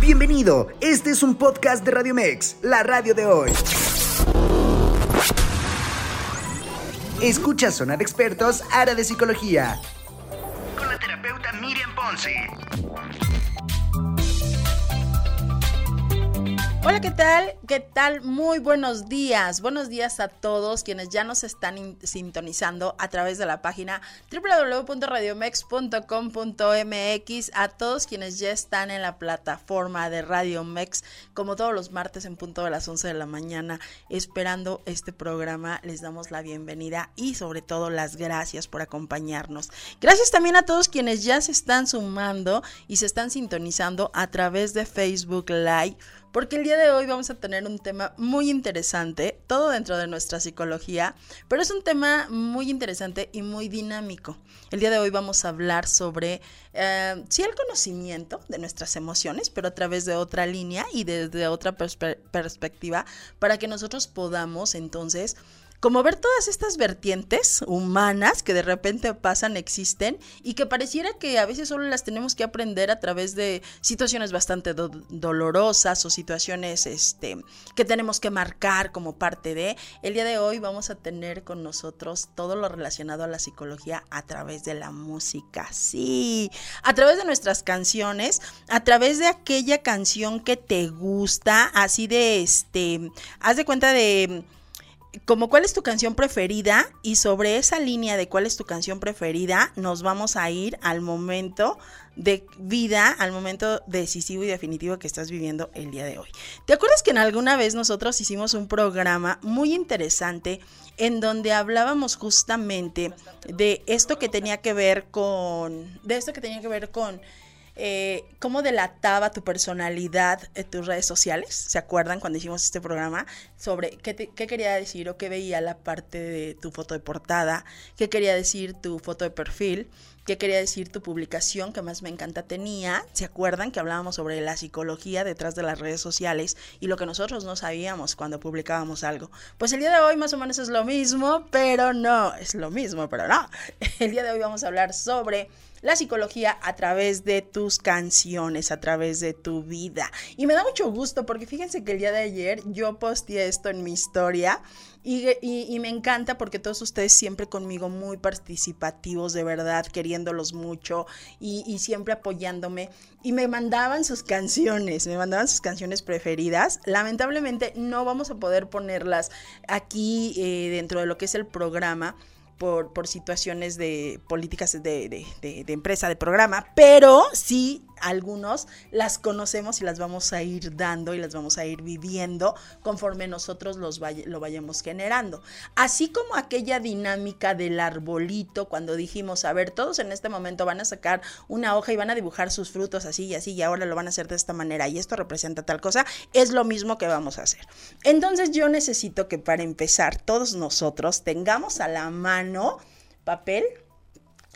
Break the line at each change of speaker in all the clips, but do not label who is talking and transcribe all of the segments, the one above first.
Bienvenido, este es un podcast de Radio Mex, la radio de hoy. Escucha Sonar Expertos, área de psicología. Con la terapeuta Miriam Ponce.
Hola, ¿qué tal? ¿Qué tal? Muy buenos días. Buenos días a todos quienes ya nos están sintonizando a través de la página www.radiomex.com.mx, a todos quienes ya están en la plataforma de Radio Mex, como todos los martes en punto de las 11 de la mañana, esperando este programa. Les damos la bienvenida y sobre todo las gracias por acompañarnos. Gracias también a todos quienes ya se están sumando y se están sintonizando a través de Facebook Live porque el día de hoy vamos a tener un tema muy interesante, todo dentro de nuestra psicología, pero es un tema muy interesante y muy dinámico. El día de hoy vamos a hablar sobre, eh, sí, el conocimiento de nuestras emociones, pero a través de otra línea y desde otra perspectiva, para que nosotros podamos entonces como ver todas estas vertientes humanas que de repente pasan, existen y que pareciera que a veces solo las tenemos que aprender a través de situaciones bastante dolorosas o situaciones este, que tenemos que marcar como parte de. El día de hoy vamos a tener con nosotros todo lo relacionado a la psicología a través de la música, sí, a través de nuestras canciones, a través de aquella canción que te gusta, así de este, haz de cuenta de como cuál es tu canción preferida y sobre esa línea de cuál es tu canción preferida nos vamos a ir al momento de vida, al momento decisivo y definitivo que estás viviendo el día de hoy. ¿Te acuerdas que en alguna vez nosotros hicimos un programa muy interesante en donde hablábamos justamente de esto que tenía que ver con, de esto que tenía que ver con eh, cómo delataba tu personalidad en tus redes sociales. ¿Se acuerdan cuando hicimos este programa? Sobre qué, qué, quería decir o qué veía la parte de tu foto de portada, qué quería decir tu foto de perfil, qué quería decir tu publicación que más me encanta tenía. ¿Se acuerdan que hablábamos sobre la psicología detrás de las redes sociales y lo que nosotros no sabíamos cuando publicábamos algo? Pues el día de hoy más o menos es lo mismo, pero no, es lo mismo, pero no. El día de hoy vamos a hablar sobre la psicología a través de tus canciones, a través de tu vida. Y me da mucho gusto porque fíjense que el día de ayer yo posteé esto en mi historia y, me encanta porque todos ustedes siempre conmigo muy participativos, de verdad, queriéndolos mucho y, siempre apoyándome. Y me mandaban sus canciones, me mandaban sus canciones preferidas. Lamentablemente no vamos a poder ponerlas aquí eh, dentro de lo que es el programa por, por situaciones de políticas de, de, de, empresa, de programa, pero sí algunos las conocemos y las vamos a ir dando y las vamos a ir viviendo conforme nosotros los lo vayamos generando. Así como aquella dinámica del arbolito cuando dijimos, a ver, todos en este momento van a sacar una hoja y van a dibujar sus frutos así y así y ahora lo van a hacer de esta manera y esto representa tal cosa, es lo mismo que vamos a hacer. Entonces yo necesito que para empezar todos nosotros tengamos a la mano papel,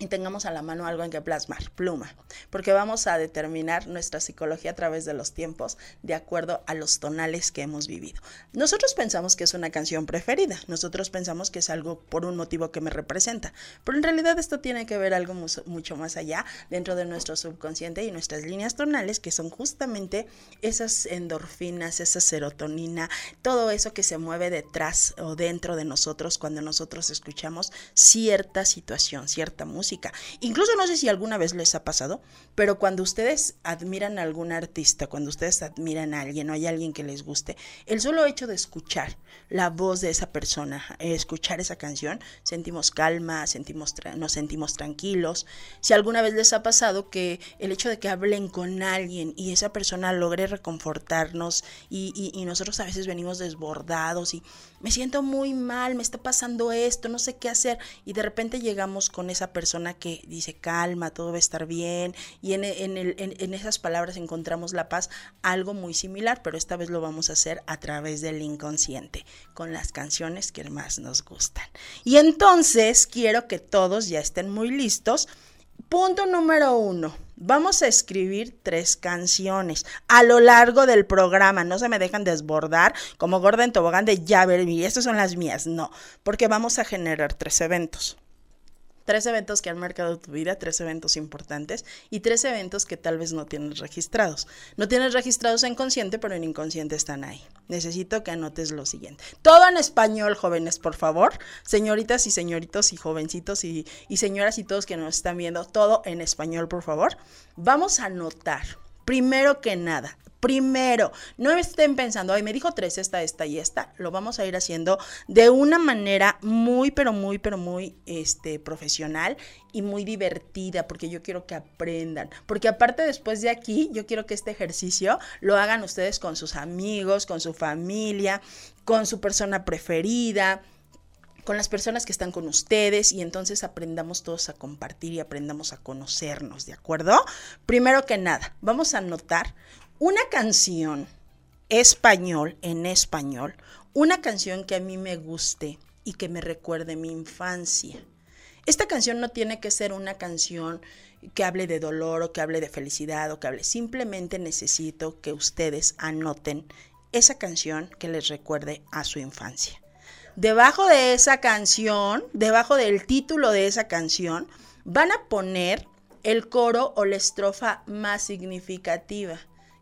y tengamos a la mano algo en que plasmar, pluma, porque vamos a determinar nuestra psicología a través de los tiempos de acuerdo a los tonales que hemos vivido. Nosotros pensamos que es una canción preferida, nosotros pensamos que es algo por un motivo que me representa, pero en realidad esto tiene que ver algo mucho más allá dentro de nuestro subconsciente y nuestras líneas tonales que son justamente esas endorfinas, esa serotonina, todo eso que se mueve detrás o dentro de nosotros cuando nosotros escuchamos cierta situación, cierta música Incluso no sé si alguna vez les ha pasado, pero cuando ustedes admiran a algún artista, cuando ustedes admiran a alguien o hay alguien que les guste, el solo hecho de escuchar la voz de esa persona, escuchar esa canción, sentimos calma, sentimos nos sentimos tranquilos. Si alguna vez les ha pasado que el hecho de que hablen con alguien y esa persona logre reconfortarnos y nosotros a veces venimos desbordados y me siento muy mal, me está pasando esto, no sé qué hacer y de repente llegamos con esa persona que dice calma, todo va a estar bien, y en, en, esas palabras encontramos la paz, algo muy similar, pero esta vez lo vamos a hacer a través del inconsciente, con las canciones que más nos gustan. Y entonces quiero que todos ya estén muy listos. Punto número uno. Vamos a escribir tres canciones a lo largo del programa. No se me dejan desbordar como gorda en tobogán de ya y estas son las mías. No, porque vamos a generar tres eventos. Tres eventos que han marcado tu vida, tres eventos importantes y tres eventos que tal vez no tienes registrados. No tienes registrados en consciente, pero en inconsciente están ahí. Necesito que anotes lo siguiente. Todo en español, jóvenes, por favor. Señoritas y señoritos y jovencitos y, y señoras y todos que nos están viendo, todo en español, por favor. Vamos a anotar, primero que nada, Primero, no estén pensando, ay, me dijo tres, esta, esta y esta. Lo vamos a ir haciendo de una manera muy, pero muy, pero muy este, profesional y muy divertida, porque yo quiero que aprendan. Porque aparte, después de aquí, yo quiero que este ejercicio lo hagan ustedes con sus amigos, con su familia, con su persona preferida con las personas que están con ustedes y entonces aprendamos todos a compartir y aprendamos a conocernos, ¿de acuerdo? Primero que nada, vamos a notar una canción español, en español, una canción que a mí me guste y que me recuerde mi infancia. Esta canción no tiene que ser una canción que hable de dolor o que hable de felicidad o que hable. Simplemente necesito que ustedes anoten esa canción que les recuerde a su infancia. Debajo de esa canción, debajo del título de esa canción, van a poner el coro o la estrofa más significativa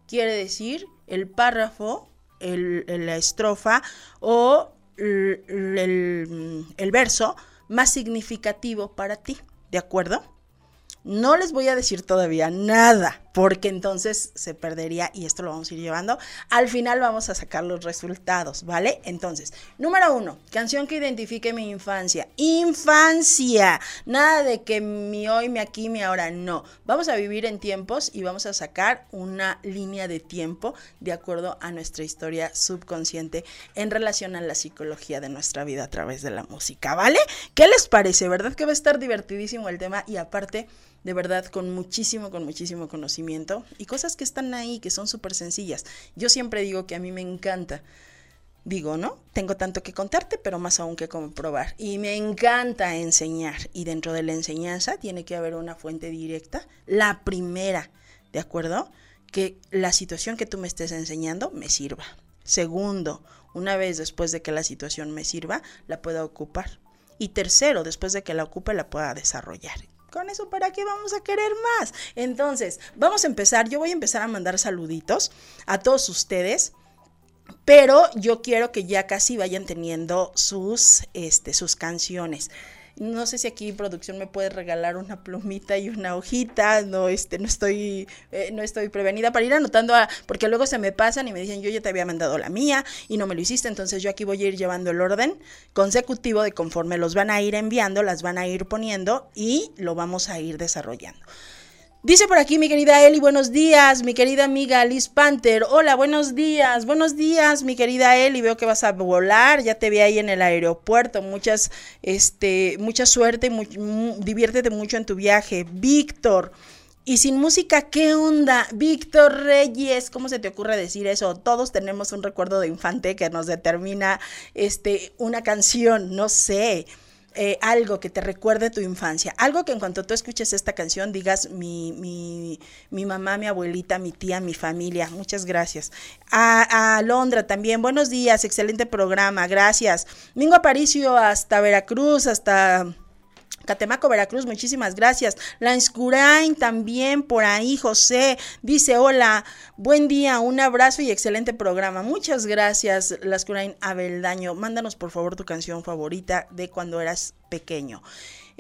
quiere decir el párrafo, la estrofa o el, verso más significativo para ti, ¿de acuerdo? No les voy a decir todavía nada, porque entonces se perdería y esto lo vamos a ir llevando. Al final vamos a sacar los resultados, ¿vale? Entonces, número uno, canción que identifique mi infancia. Infancia. Nada de que mi hoy, mi aquí, mi ahora. No. Vamos a vivir en tiempos y vamos a sacar una línea de tiempo de acuerdo a nuestra historia subconsciente en relación a la psicología de nuestra vida a través de la música, ¿vale? ¿Qué les parece? ¿Verdad que va a estar divertidísimo el tema? Y aparte de verdad con muchísimo, con muchísimo conocimiento y cosas que están ahí, que son súper sencillas. Yo siempre digo que a mí me encanta. Digo, ¿no? Tengo tanto que contarte, pero más aún que comprobar. Y me encanta enseñar. Y dentro de la enseñanza tiene que haber una fuente directa. La primera, ¿de acuerdo? Que la situación que tú me estés enseñando me sirva. Segundo, una vez después de que la situación me sirva, la pueda ocupar. Y tercero, después de que la ocupe, la pueda desarrollar. Con eso, ¿para qué vamos a querer más? Entonces, vamos a empezar. Yo voy a empezar a mandar saluditos a todos ustedes. Pero yo quiero que ya casi vayan teniendo sus, este, sus canciones. No sé si aquí producción me puede regalar una plumita y una hojita. No, este, no estoy, eh, no estoy prevenida para ir anotando, porque luego se me pasan y me dicen, yo ya te había mandado la mía y no me lo hiciste. Entonces yo aquí voy a ir llevando el orden consecutivo de conforme los van a ir enviando, las van a ir poniendo y lo vamos a ir desarrollando. Dice por aquí mi querida Eli, buenos días, mi querida amiga Liz Panther. Hola, buenos días, buenos días, mi querida Eli. Veo que vas a volar, ya te vi ahí en el aeropuerto. Muchas, este, mucha suerte, diviértete mucho en tu viaje. Víctor. Y sin música, ¿qué onda? Víctor Reyes, ¿cómo se te ocurre decir eso? Todos tenemos un recuerdo de infante que nos determina este, una canción, no sé. Eh, algo que te recuerde tu infancia, algo que en cuanto tú escuches esta canción digas mi, mi, mi mamá, mi abuelita, mi tía, mi familia. Muchas gracias. A, a, Londra también, buenos días, excelente programa, gracias. Mingo Aparicio hasta Veracruz, hasta... Catemaco, Veracruz, muchísimas gracias. Lanscurain también por ahí, José, dice, hola, buen día, un abrazo y excelente programa. Muchas gracias, Lanscurain Abeldaño. Mándanos por favor tu canción favorita de cuando eras pequeño.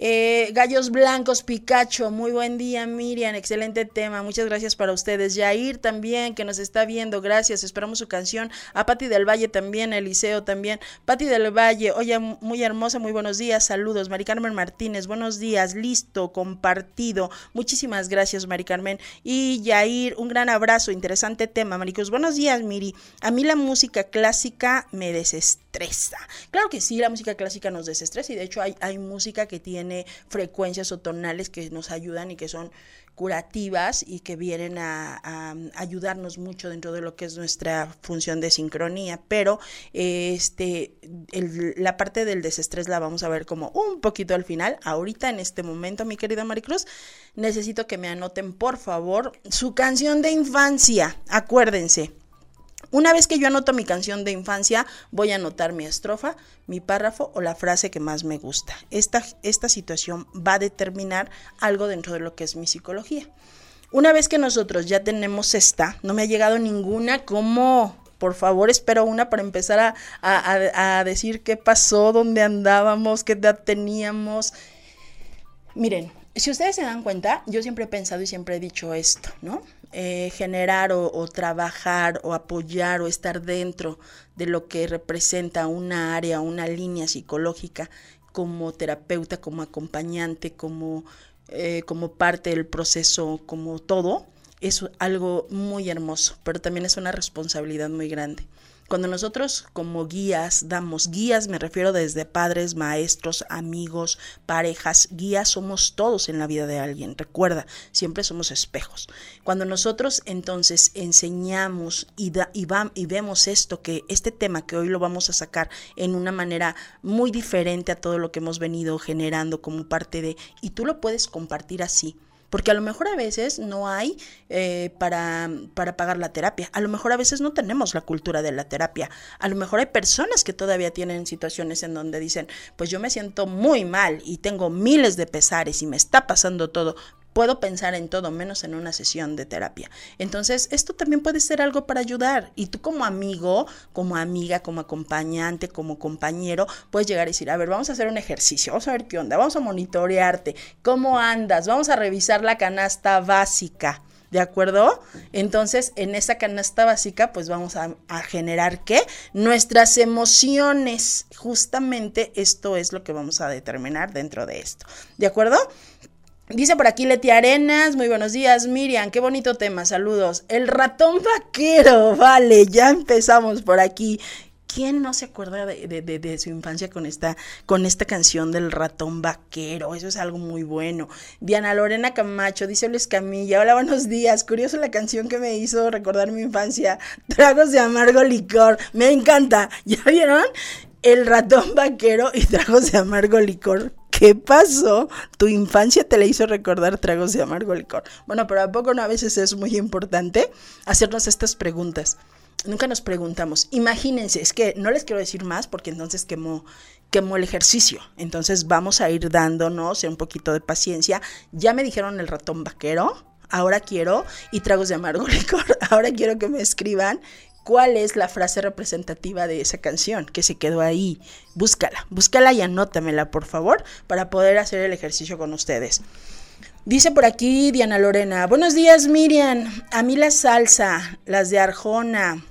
Eh, Gallos Blancos, Pikachu, muy buen día, Miriam, excelente tema, muchas gracias para ustedes. Yair también, que nos está viendo, gracias, esperamos su canción. A Pati del Valle también, Eliseo también. Pati del Valle, oye, muy hermosa, muy buenos días, saludos. Mari Carmen Martínez, buenos días, listo, compartido. Muchísimas gracias, Mari Carmen. Y Yair, un gran abrazo, interesante tema, Maricos. Buenos días, Miri. A mí la música clásica me Claro que sí, la música clásica nos desestresa y de hecho hay, música que tiene frecuencias o tonales que nos ayudan y que son curativas y que vienen a, ayudarnos mucho dentro de lo que es nuestra función de sincronía, pero este la parte del desestrés la vamos a ver como un poquito al final. Ahorita en este momento, mi querida Maricruz, necesito que me anoten por favor su canción de infancia. Acuérdense, Una vez que yo anoto mi canción de infancia, voy a anotar mi estrofa, mi párrafo o la frase que más me gusta. Esta, esta situación va a determinar algo dentro de lo que es mi psicología. Una vez que nosotros ya tenemos esta, no me ha llegado ninguna como por favor, espero una para empezar a, a, decir qué pasó, dónde andábamos, qué edad teníamos. Miren, si ustedes se dan cuenta, yo siempre he pensado y siempre he dicho esto, ¿no? Eh, generar o, o, trabajar o apoyar o estar dentro de lo que representa una área, una línea psicológica como terapeuta, como acompañante, como, eh, como parte del proceso, como todo, es algo muy hermoso, pero también es una responsabilidad muy grande. Cuando nosotros como guías damos guías, me refiero desde padres, maestros, amigos, parejas, guías somos todos en la vida de alguien. Recuerda, siempre somos espejos. Cuando nosotros entonces enseñamos y, y, y vemos esto, que este tema que hoy lo vamos a sacar en una manera muy diferente a todo lo que hemos venido generando como parte de, y tú lo puedes compartir así porque a lo mejor a veces no hay eh, para, para pagar la terapia. A lo mejor a veces no tenemos la cultura de la terapia. A lo mejor hay personas que todavía tienen situaciones en donde dicen, pues yo me siento muy mal y tengo miles de pesares y me está pasando todo, puedo pensar en todo menos en una sesión de terapia. Entonces, esto también puede ser algo para ayudar. Y tú como amigo, como amiga, como acompañante, como compañero, puedes llegar y decir, a ver, vamos a hacer un ejercicio, vamos a ver qué onda, vamos a monitorearte, cómo andas, vamos a revisar la canasta básica. ¿De acuerdo? Entonces, en esa canasta básica, pues vamos a, a, generar qué? Nuestras emociones. Justamente esto es lo que vamos a determinar dentro de esto. ¿De acuerdo? Dice por aquí Leti Arenas, muy buenos días, Miriam, qué bonito tema, saludos. El ratón vaquero, vale, ya empezamos por aquí. ¿Quién no se acuerda de, su infancia con esta, con esta canción del ratón vaquero? Eso es algo muy bueno. Diana Lorena Camacho, dice Luis Camilla, hola, buenos días. Curioso la canción que me hizo recordar mi infancia. Tragos de amargo licor. Me encanta. ¿Ya vieron? El ratón vaquero y tragos de amargo licor. ¿Qué pasó? Tu infancia te le hizo recordar tragos de amargo licor. Bueno, pero a poco no a veces es muy importante hacernos estas preguntas. Nunca nos preguntamos. Imagínense, es que no les quiero decir más porque entonces quemó, quemó el ejercicio. Entonces vamos a ir dándonos un poquito de paciencia. Ya me dijeron el ratón vaquero. Ahora quiero, y tragos de amargo licor, ahora quiero que me escriban cuál es la frase representativa de esa canción que se quedó ahí. Búscala, búscala y anótamela, por favor, para poder hacer el ejercicio con ustedes. Dice por aquí Diana Lorena, buenos días Miriam, a mí la salsa, las de Arjona,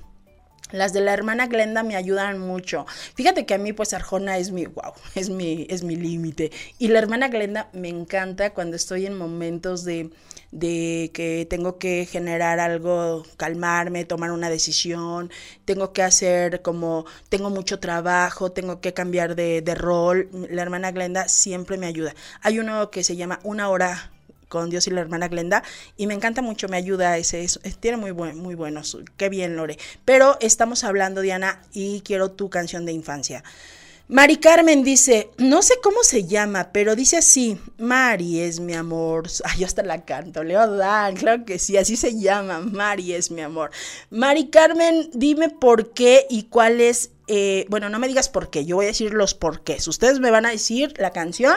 las de la hermana Glenda me ayudan mucho. Fíjate que a mí pues Arjona es mi wow, es mi es mi límite y la hermana Glenda me encanta cuando estoy en momentos de de que tengo que generar algo, calmarme, tomar una decisión, tengo que hacer como, tengo mucho trabajo, tengo que cambiar de, de rol. La hermana Glenda siempre me ayuda. Hay uno que se llama Una hora con Dios y la hermana Glenda y me encanta mucho, me ayuda ese, tiene muy buen, muy buenos, qué bien Lore. Pero estamos hablando Diana y quiero tu canción de infancia. Mari Carmen dice, no sé cómo se llama, pero dice así, Mari es mi amor. Ay, yo hasta la canto, Leo Dan, claro que sí, así se llama, Mari es mi amor. Mari Carmen, dime por qué y cuál es, eh, bueno, no me digas por qué, yo voy a decir los porqués. Ustedes me van a decir la canción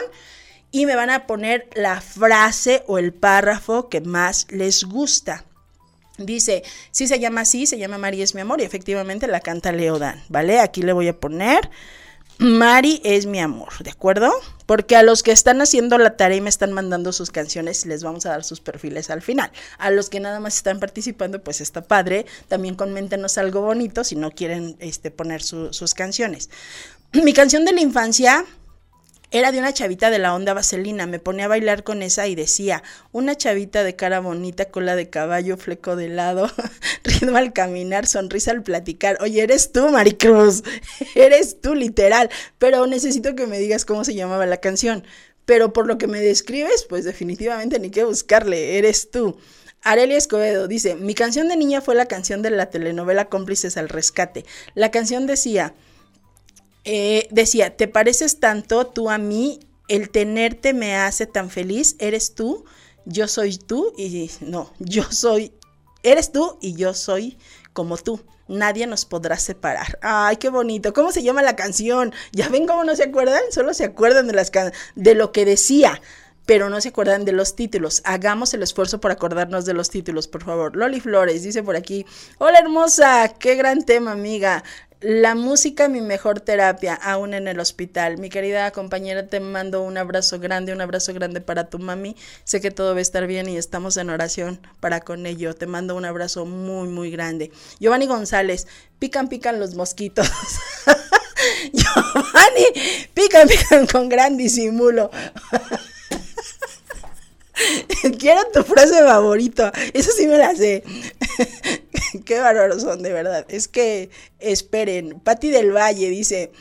y me van a poner la frase o el párrafo que más les gusta. Dice, sí se llama así, se llama Mari es mi amor y efectivamente la canta Dan, ¿vale? Aquí le voy a poner Mari es mi amor, ¿de acuerdo? Porque a los que están haciendo la tarea y me están mandando sus canciones, les vamos a dar sus perfiles al final. A los que nada más están participando, pues está padre. También coméntenos algo bonito si no quieren este, poner sus canciones. Mi canción de la infancia era de una chavita de la onda vaselina, me ponía a bailar con esa y decía, una chavita de cara bonita, cola de caballo, fleco de lado, ritmo al caminar, sonrisa al platicar. Oye, eres tú, Maricruz, eres tú literal, pero necesito que me digas cómo se llamaba la canción. Pero por lo que me describes, pues definitivamente ni que buscarle, eres tú. Arelia Escobedo dice, mi canción de niña fue la canción de la telenovela Cómplices al Rescate. La canción decía, eh, decía, te pareces tanto tú a mí, el tenerte me hace tan feliz, eres tú, yo soy tú y no, yo soy Eres tú y yo soy como tú. Nadie nos podrá separar. Ay, qué bonito. ¿Cómo se llama la canción? ¿Ya ven cómo no se acuerdan? Solo se acuerdan de, las de lo que decía pero no se acuerdan de los títulos. Hagamos el esfuerzo por acordarnos de los títulos, por favor. Loli Flores dice por aquí, hola hermosa, qué gran tema, amiga. La música, mi mejor terapia, aún en el hospital. Mi querida compañera, te mando un abrazo grande, un abrazo grande para tu mami. Sé que todo va a estar bien y estamos en oración para con ello. Te mando un abrazo muy, muy grande. Giovanni González, pican, pican los mosquitos. Giovanni, pican, pican con gran disimulo. Quiero tu frase favorito. Eso sí me la sé. Qué bárbaros son, de verdad. Es que, esperen, Patti del Valle dice,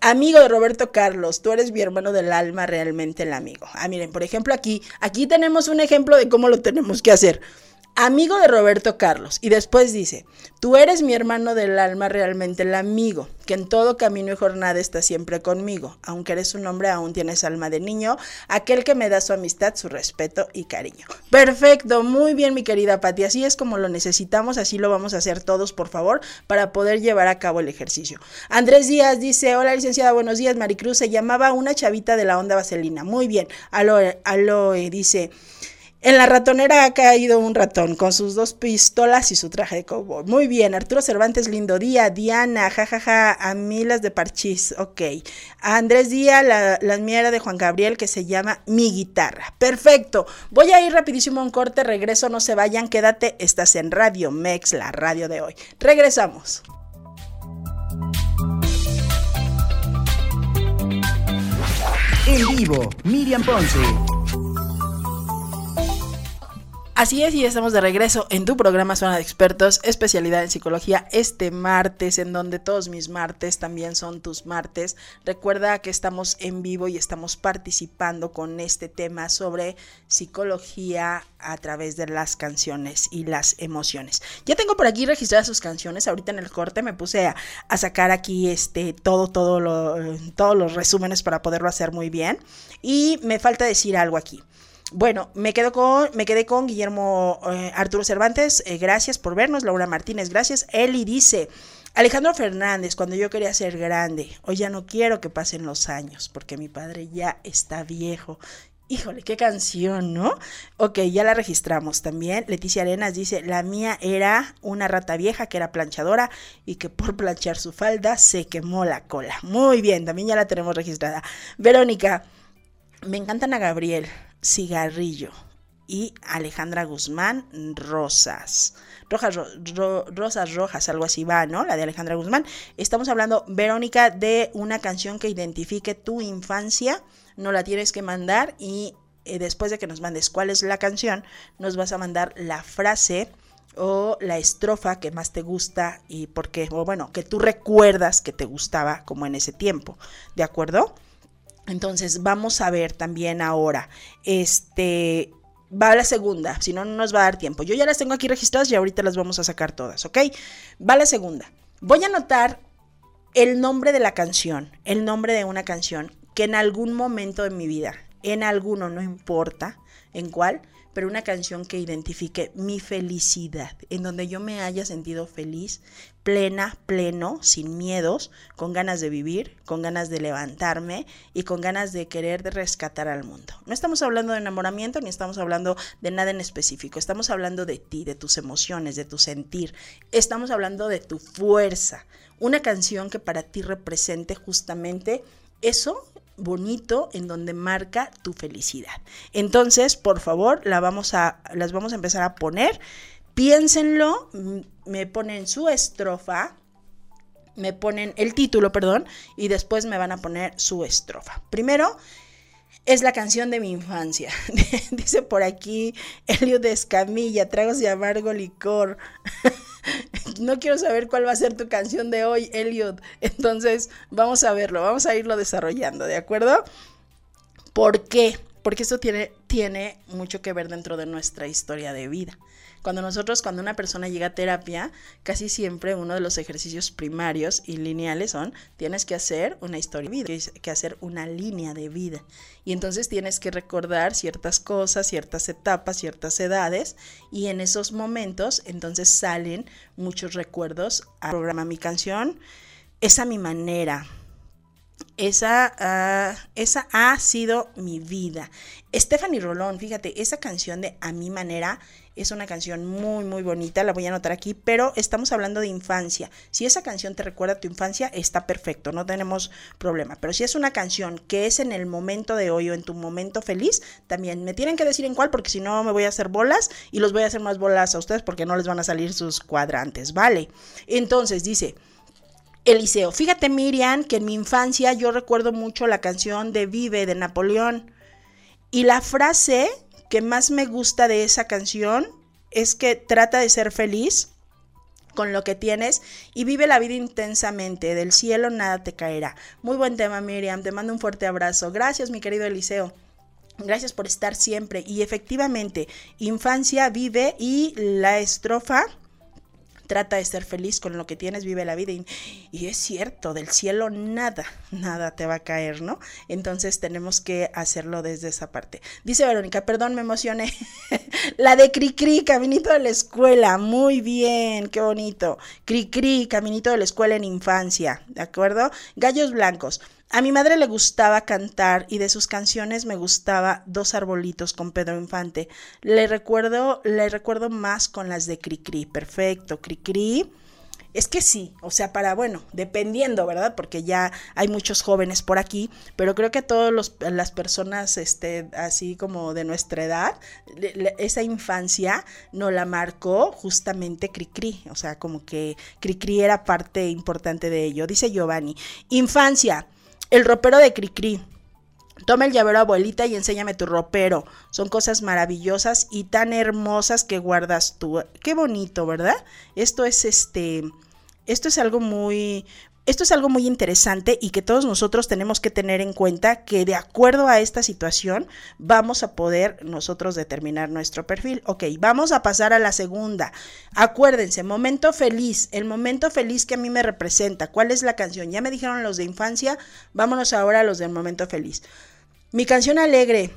amigo de Roberto Carlos, tú eres mi hermano del alma, realmente el amigo. Ah, miren, por ejemplo, aquí, aquí tenemos un ejemplo de cómo lo tenemos que hacer amigo de Roberto Carlos. Y después dice, tú eres mi hermano del alma, realmente el amigo, que en todo camino y jornada está siempre conmigo. Aunque eres un hombre, aún tienes alma de niño, aquel que me da su amistad, su respeto y cariño. Perfecto, muy bien mi querida Pati, así es como lo necesitamos, así lo vamos a hacer todos, por favor, para poder llevar a cabo el ejercicio. Andrés Díaz dice, hola licenciada, buenos días, Maricruz, se llamaba una chavita de la onda vaselina. Muy bien, Aloe, Aloe dice... En la ratonera ha caído un ratón con sus dos pistolas y su traje de cowboy. Muy bien, Arturo Cervantes, lindo día. Diana, jajaja, a mí las de Parchís, ok. Andrés Díaz, la, la mía de Juan Gabriel que se llama Mi Guitarra. Perfecto. Voy a ir rapidísimo a un corte, regreso, no se vayan, quédate, estás en Radio Mex, la radio de hoy. Regresamos.
En vivo, Miriam Ponce.
Así es, y estamos de regreso en tu programa Zona de Expertos, especialidad en psicología, este martes, en donde todos mis martes también son tus martes. Recuerda que estamos en vivo y estamos participando con este tema sobre psicología a través de las canciones y las emociones. Ya tengo por aquí registradas sus canciones, ahorita en el corte me puse a, sacar aquí este todo, todo lo, todos los resúmenes para poderlo hacer muy bien. Y me falta decir algo aquí. Bueno, me, quedo con, me quedé con Guillermo eh, Arturo Cervantes, eh, gracias por vernos, Laura Martínez, gracias. Eli dice, Alejandro Fernández, cuando yo quería ser grande, hoy ya no quiero que pasen los años, porque mi padre ya está viejo. Híjole, qué canción, ¿no? Ok, ya la registramos también. Leticia Arenas dice, la mía era una rata vieja que era planchadora y que por planchar su falda se quemó la cola. Muy bien, también ya la tenemos registrada. Verónica, me encantan a Gabriel. Cigarrillo y Alejandra Guzmán Rosas. Rojas, Rosas Rojas, algo así va, ¿no? La de Alejandra Guzmán. Estamos hablando, Verónica, de una canción que identifique tu infancia. No la tienes que mandar y eh, después de que nos mandes cuál es la canción, nos vas a mandar la frase o la estrofa que más te gusta y porque, o bueno, que tú recuerdas que te gustaba como en ese tiempo. ¿De acuerdo? Entonces vamos a ver también ahora, este, va la segunda, si no, no nos va a dar tiempo. Yo ya las tengo aquí registradas y ahorita las vamos a sacar todas, ¿ok? Va la segunda. Voy a anotar el nombre de la canción, el nombre de una canción que en algún momento de mi vida, en alguno, no importa en cuál, pero una canción que identifique mi felicidad, en donde yo me haya sentido feliz, plena, pleno, sin miedos, con ganas de vivir, con ganas de levantarme y con ganas de querer rescatar al mundo. No estamos hablando de enamoramiento ni estamos hablando de nada en específico, estamos hablando de ti, de tus emociones, de tu sentir, estamos hablando de tu fuerza, una canción que para ti represente justamente eso bonito en donde marca tu felicidad. Entonces, por favor, la vamos a, las vamos a empezar a poner. Piénsenlo, me ponen su estrofa, me ponen el título, perdón, y después me van a poner su estrofa. Primero, es la canción de mi infancia. Dice por aquí Elio de Escamilla, tragos de amargo licor. no quiero saber cuál va a ser tu canción de hoy, Elliot. Entonces, vamos a verlo, vamos a irlo desarrollando, ¿de acuerdo? ¿Por qué? Porque esto tiene tiene mucho que ver dentro de nuestra historia de vida. Cuando nosotros, cuando una persona llega a terapia, casi siempre uno de los ejercicios primarios y lineales son, tienes que hacer una historia de vida, tienes que hacer una línea de vida. Y entonces tienes que recordar ciertas cosas, ciertas etapas, ciertas edades, y en esos momentos entonces salen muchos recuerdos al programa Mi Canción. Esa mi manera, esa, ah, esa ha sido mi vida. Stephanie Rolón, fíjate, esa canción de A mi manera es una canción muy, muy bonita, la voy a anotar aquí, pero estamos hablando de infancia. Si esa canción te recuerda a tu infancia, está perfecto, no tenemos problema. Pero si es una canción que es en el momento de hoy o en tu momento feliz, también me tienen que decir en cuál, porque si no me voy a hacer bolas y los voy a hacer más bolas a ustedes porque no les van a salir sus cuadrantes, ¿vale? Entonces dice... Eliseo, fíjate Miriam que en mi infancia yo recuerdo mucho la canción de Vive de Napoleón y la frase que más me gusta de esa canción es que trata de ser feliz con lo que tienes y vive la vida intensamente. Del cielo nada te caerá. Muy buen tema, Miriam. Te mando un fuerte abrazo. Gracias, mi querido Eliseo. Gracias por estar siempre. Y efectivamente, infancia vive y la estrofa trata de ser feliz con lo que tienes, vive la vida. Y, es cierto, del cielo nada, nada te va a caer, ¿no? Entonces tenemos que hacerlo desde esa parte. Dice Verónica, perdón, me emocioné. la de Cricri, caminito de la escuela. Muy bien, qué bonito. Cricri, caminito de la escuela en infancia, ¿de acuerdo? Gallos blancos. A mi madre le gustaba cantar y de sus canciones me gustaba Dos arbolitos con Pedro Infante. Le recuerdo, le recuerdo más con las de Cricri. Perfecto, Cricri. Es que sí, o sea, para, bueno, dependiendo, ¿verdad? Porque ya hay muchos jóvenes por aquí, pero creo que todas las personas, este, así como de nuestra edad, esa infancia no la marcó justamente Cricri, o sea, como que Cricri era parte importante de ello. Dice Giovanni, infancia, el ropero de Cricri. Toma el llavero abuelita y enséñame tu ropero. Son cosas maravillosas y tan hermosas que guardas tú. Qué bonito, ¿verdad? Esto es este esto es algo muy esto es algo muy interesante y que todos nosotros tenemos que tener en cuenta que de acuerdo a esta situación vamos a poder nosotros determinar nuestro perfil. Ok, vamos a pasar a la segunda. Acuérdense, momento feliz, el momento feliz que a mí me representa. ¿Cuál es la canción? Ya me dijeron los de infancia, vámonos ahora a los del momento feliz. Mi canción alegre.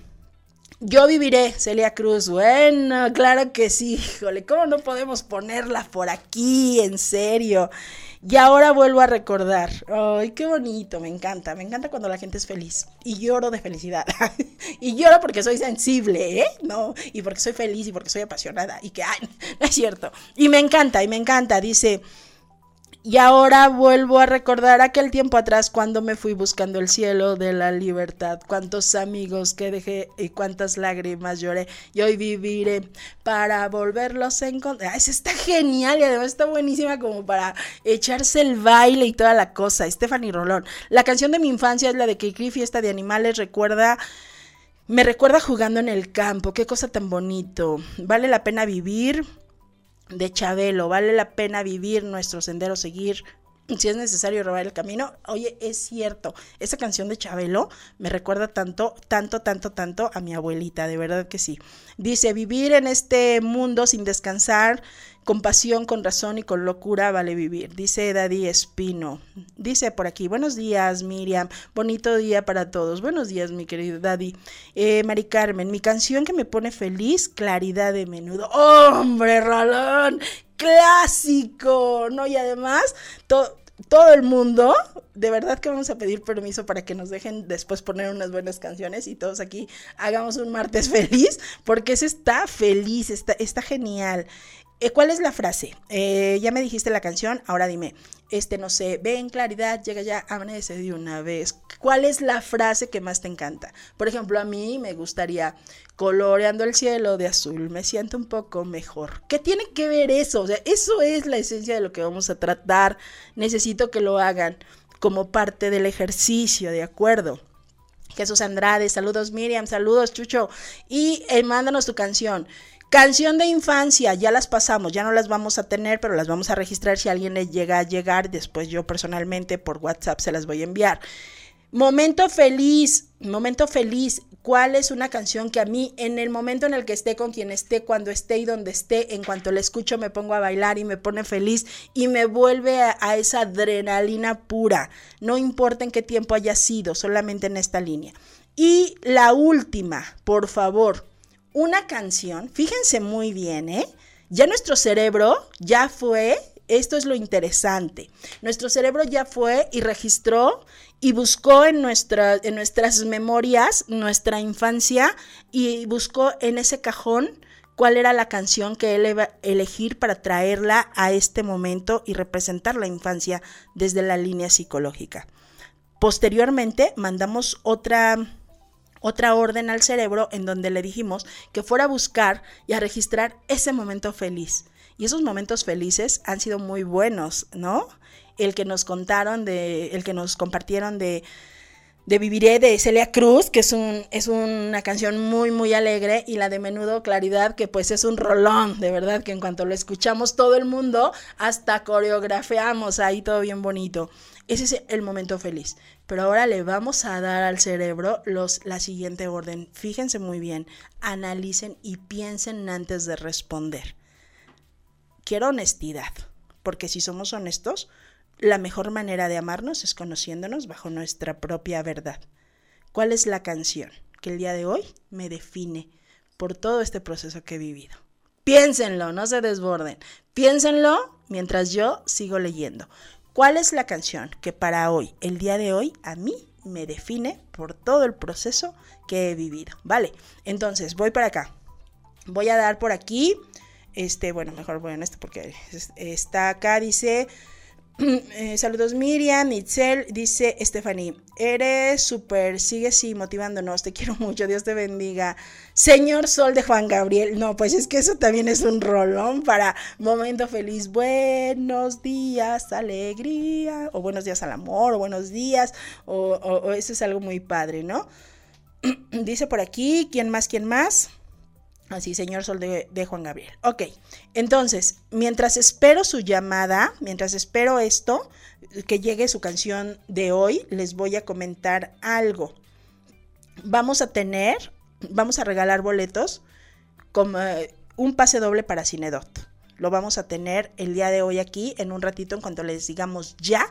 Yo viviré, Celia Cruz. Bueno, claro que sí, híjole, ¿cómo no podemos ponerla por aquí? En serio. Y ahora vuelvo a recordar. Ay, qué bonito, me encanta. Me encanta cuando la gente es feliz. Y lloro de felicidad. y lloro porque soy sensible, ¿eh? No, y porque soy feliz y porque soy apasionada. Y que, ay, no es cierto. Y me encanta, y me encanta. Dice, y ahora vuelvo a recordar aquel tiempo atrás cuando me fui buscando el cielo de la libertad, cuántos amigos que dejé y cuántas lágrimas lloré. Y hoy viviré para volverlos a encontrar. Esa está genial y además está buenísima como para echarse el baile y toda la cosa. Stephanie Rolón. La canción de mi infancia es la de que Fiesta de Animales, recuerda... Me recuerda jugando en el campo, qué cosa tan bonito. Vale la pena vivir de Chabelo, vale la pena vivir nuestro sendero, seguir si es necesario robar el camino. Oye, es cierto, esa canción de Chabelo me recuerda tanto, tanto, tanto, tanto a mi abuelita, de verdad que sí. Dice, vivir en este mundo sin descansar, con pasión, con razón y con locura vale vivir, dice Daddy Espino. Dice por aquí, buenos días Miriam, bonito día para todos. Buenos días mi querido Daddy. Eh, Mari Carmen, mi canción que me pone feliz, Claridad de Menudo. ¡Hombre, Rolón! Clásico, ¿no? Y además, todo todo el mundo, de verdad que vamos a pedir permiso para que nos dejen después poner unas buenas canciones y todos aquí hagamos un martes feliz, porque ese está feliz, está, está genial. Eh, ¿Cuál es la frase? Eh, ya me dijiste la canción, ahora dime, este no sé, ven claridad, llega ya, amanece de una vez. ¿Cuál es la frase que más te encanta? Por ejemplo, a mí me gustaría coloreando el cielo de azul, me siento un poco mejor. ¿Qué tiene que ver eso? O sea, eso es la esencia de lo que vamos a tratar. Necesito que lo hagan como parte del ejercicio, ¿de acuerdo? Jesús Andrade, saludos Miriam, saludos Chucho y eh, mándanos tu canción. Canción de infancia, ya las pasamos, ya no las vamos a tener, pero las vamos a registrar si alguien le llega a llegar. Después yo personalmente por WhatsApp se las voy a enviar. Momento feliz, momento feliz. ¿Cuál es una canción que a mí, en el momento en el que esté con quien esté, cuando esté y donde esté, en cuanto la escucho me pongo a bailar y me pone feliz y me vuelve a, a esa adrenalina pura? No importa en qué tiempo haya sido, solamente en esta línea. Y la última, por favor, una canción, fíjense muy bien, ¿eh? Ya nuestro cerebro ya fue, esto es lo interesante, nuestro cerebro ya fue y registró y buscó en, en nuestras memorias nuestra infancia y buscó en ese cajón cuál era la canción que él iba a elegir para traerla a este momento y representar la infancia desde la línea psicológica. Posteriormente mandamos otra otra orden al cerebro en donde le dijimos que fuera a buscar y a registrar ese momento feliz. Y esos momentos felices han sido muy buenos, ¿no? El que nos contaron de, el que nos compartieron de, de Viviré de Celia Cruz, que es, un, es una canción muy, muy alegre, y la de Menudo Claridad, que pues es un rolón, de verdad, que en cuanto lo escuchamos todo el mundo, hasta coreografiamos ahí todo bien bonito. Ese es el momento feliz. Pero ahora le vamos a dar al cerebro los, la siguiente orden. Fíjense muy bien, analicen y piensen antes de responder. Quiero honestidad, porque si somos honestos, la mejor manera de amarnos es conociéndonos bajo nuestra propia verdad. ¿Cuál es la canción que el día de hoy me define por todo este proceso que he vivido? Piénsenlo, no se desborden. Piénsenlo mientras yo sigo leyendo. ¿Cuál es la canción que para hoy, el día de hoy, a mí me define por todo el proceso que he vivido? Vale, entonces voy para acá. Voy a dar por aquí, este, bueno, mejor voy en esto porque está acá, dice Eh, saludos Miriam, Itzel, dice Stephanie, eres súper, sigue así motivándonos, te quiero mucho, Dios te bendiga. Señor Sol de Juan Gabriel, no, pues es que eso también es un rolón para momento feliz, buenos días, alegría, o buenos días al amor, o buenos días, o, o eso es algo muy padre, ¿no? dice por aquí, ¿quién más, quién más? Así, señor Sol de, Juan Gabriel. Ok, entonces, mientras espero su llamada, mientras espero esto, que llegue su canción de hoy, les voy a comentar algo. Vamos a tener, vamos a regalar boletos como eh, un pase doble para Cinedot. Lo vamos a tener el día de hoy aquí, en un ratito, en cuanto les digamos ya.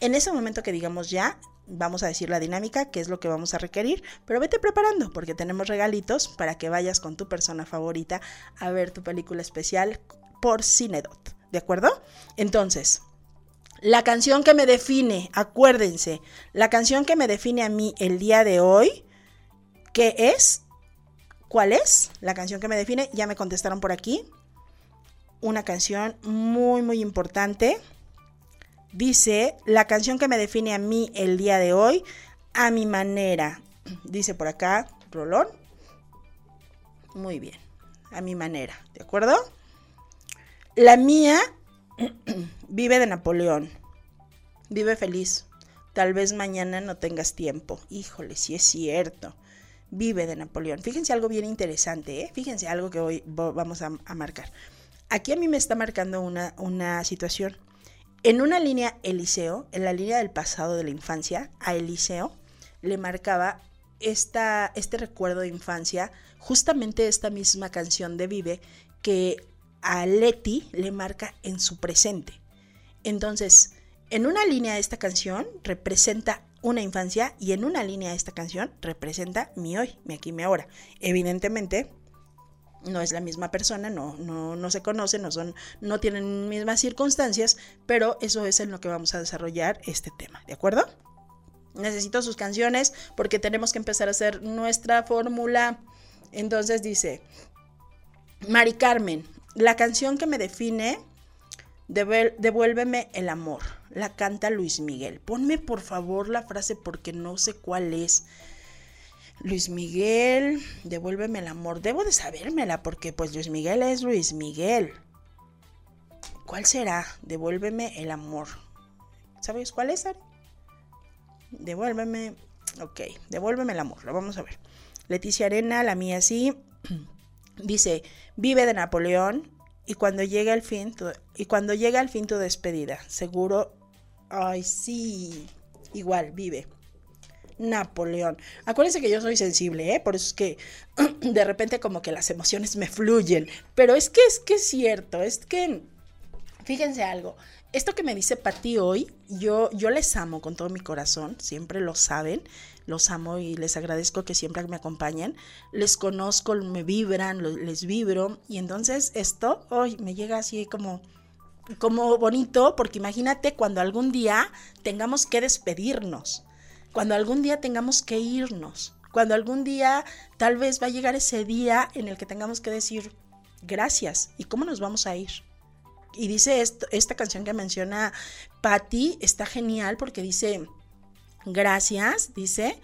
En ese momento que digamos ya, vamos a decir la dinámica, qué es lo que vamos a requerir, pero vete preparando porque tenemos regalitos para que vayas con tu persona favorita a ver tu película especial por Cinedot, ¿de acuerdo? Entonces, la canción que me define, acuérdense, la canción que me define a mí el día de hoy, ¿qué es? ¿Cuál es? La canción que me define, ya me contestaron por aquí. Una canción muy, muy importante Dice, la canción que me define a mí el día de hoy, a mi manera. Dice por acá, Rolón. Muy bien, a mi manera, ¿de acuerdo? La mía vive de Napoleón. Vive feliz. Tal vez mañana no tengas tiempo. Híjole, si es cierto. Vive de Napoleón. Fíjense algo bien interesante, ¿eh? Fíjense algo que hoy vamos a, marcar. Aquí a mí me está marcando una, una situación. En una línea Eliseo, en la línea del pasado de la infancia, a Eliseo le marcaba esta, este recuerdo de infancia, justamente esta misma canción de Vive, que a Leti le marca en su presente. Entonces, en una línea esta canción representa una infancia y en una línea esta canción representa mi hoy, mi aquí, mi ahora. Evidentemente, no es la misma persona, no, no, no se conocen, no, son, no tienen mismas circunstancias, pero eso es en lo que vamos a desarrollar este tema, ¿de acuerdo? Necesito sus canciones porque tenemos que empezar a hacer nuestra fórmula. Entonces dice, Mari Carmen, la canción que me define, devuélveme el amor, la canta Luis Miguel. Ponme por favor la frase porque no sé cuál es. Luis Miguel, devuélveme el amor. Debo de sabérmela porque pues Luis Miguel es Luis Miguel. ¿Cuál será? Devuélveme el amor. ¿Sabes cuál es, Ari? Devuélveme. Ok, devuélveme el amor. Lo vamos a ver. Leticia Arena, la mía sí. Dice, vive de Napoleón y cuando llega el fin, y cuando llega al fin tu despedida, seguro, ay sí, igual, vive. Napoleón. Acuérdense que yo soy sensible, ¿eh? Por eso es que de repente como que las emociones me fluyen. Pero es que es que es cierto, es que, fíjense algo, esto que me dice Pati hoy, yo, yo les amo con todo mi corazón, siempre lo saben, los amo y les agradezco que siempre me acompañen, les conozco, me vibran, les vibro, y entonces esto hoy me llega así como como bonito, porque imagínate cuando algún día tengamos que despedirnos, cuando algún día tengamos que irnos, cuando algún día tal vez va a llegar ese día en el que tengamos que decir gracias y cómo nos vamos a ir. Y dice esto, esta canción que menciona Patty está genial porque dice gracias, dice,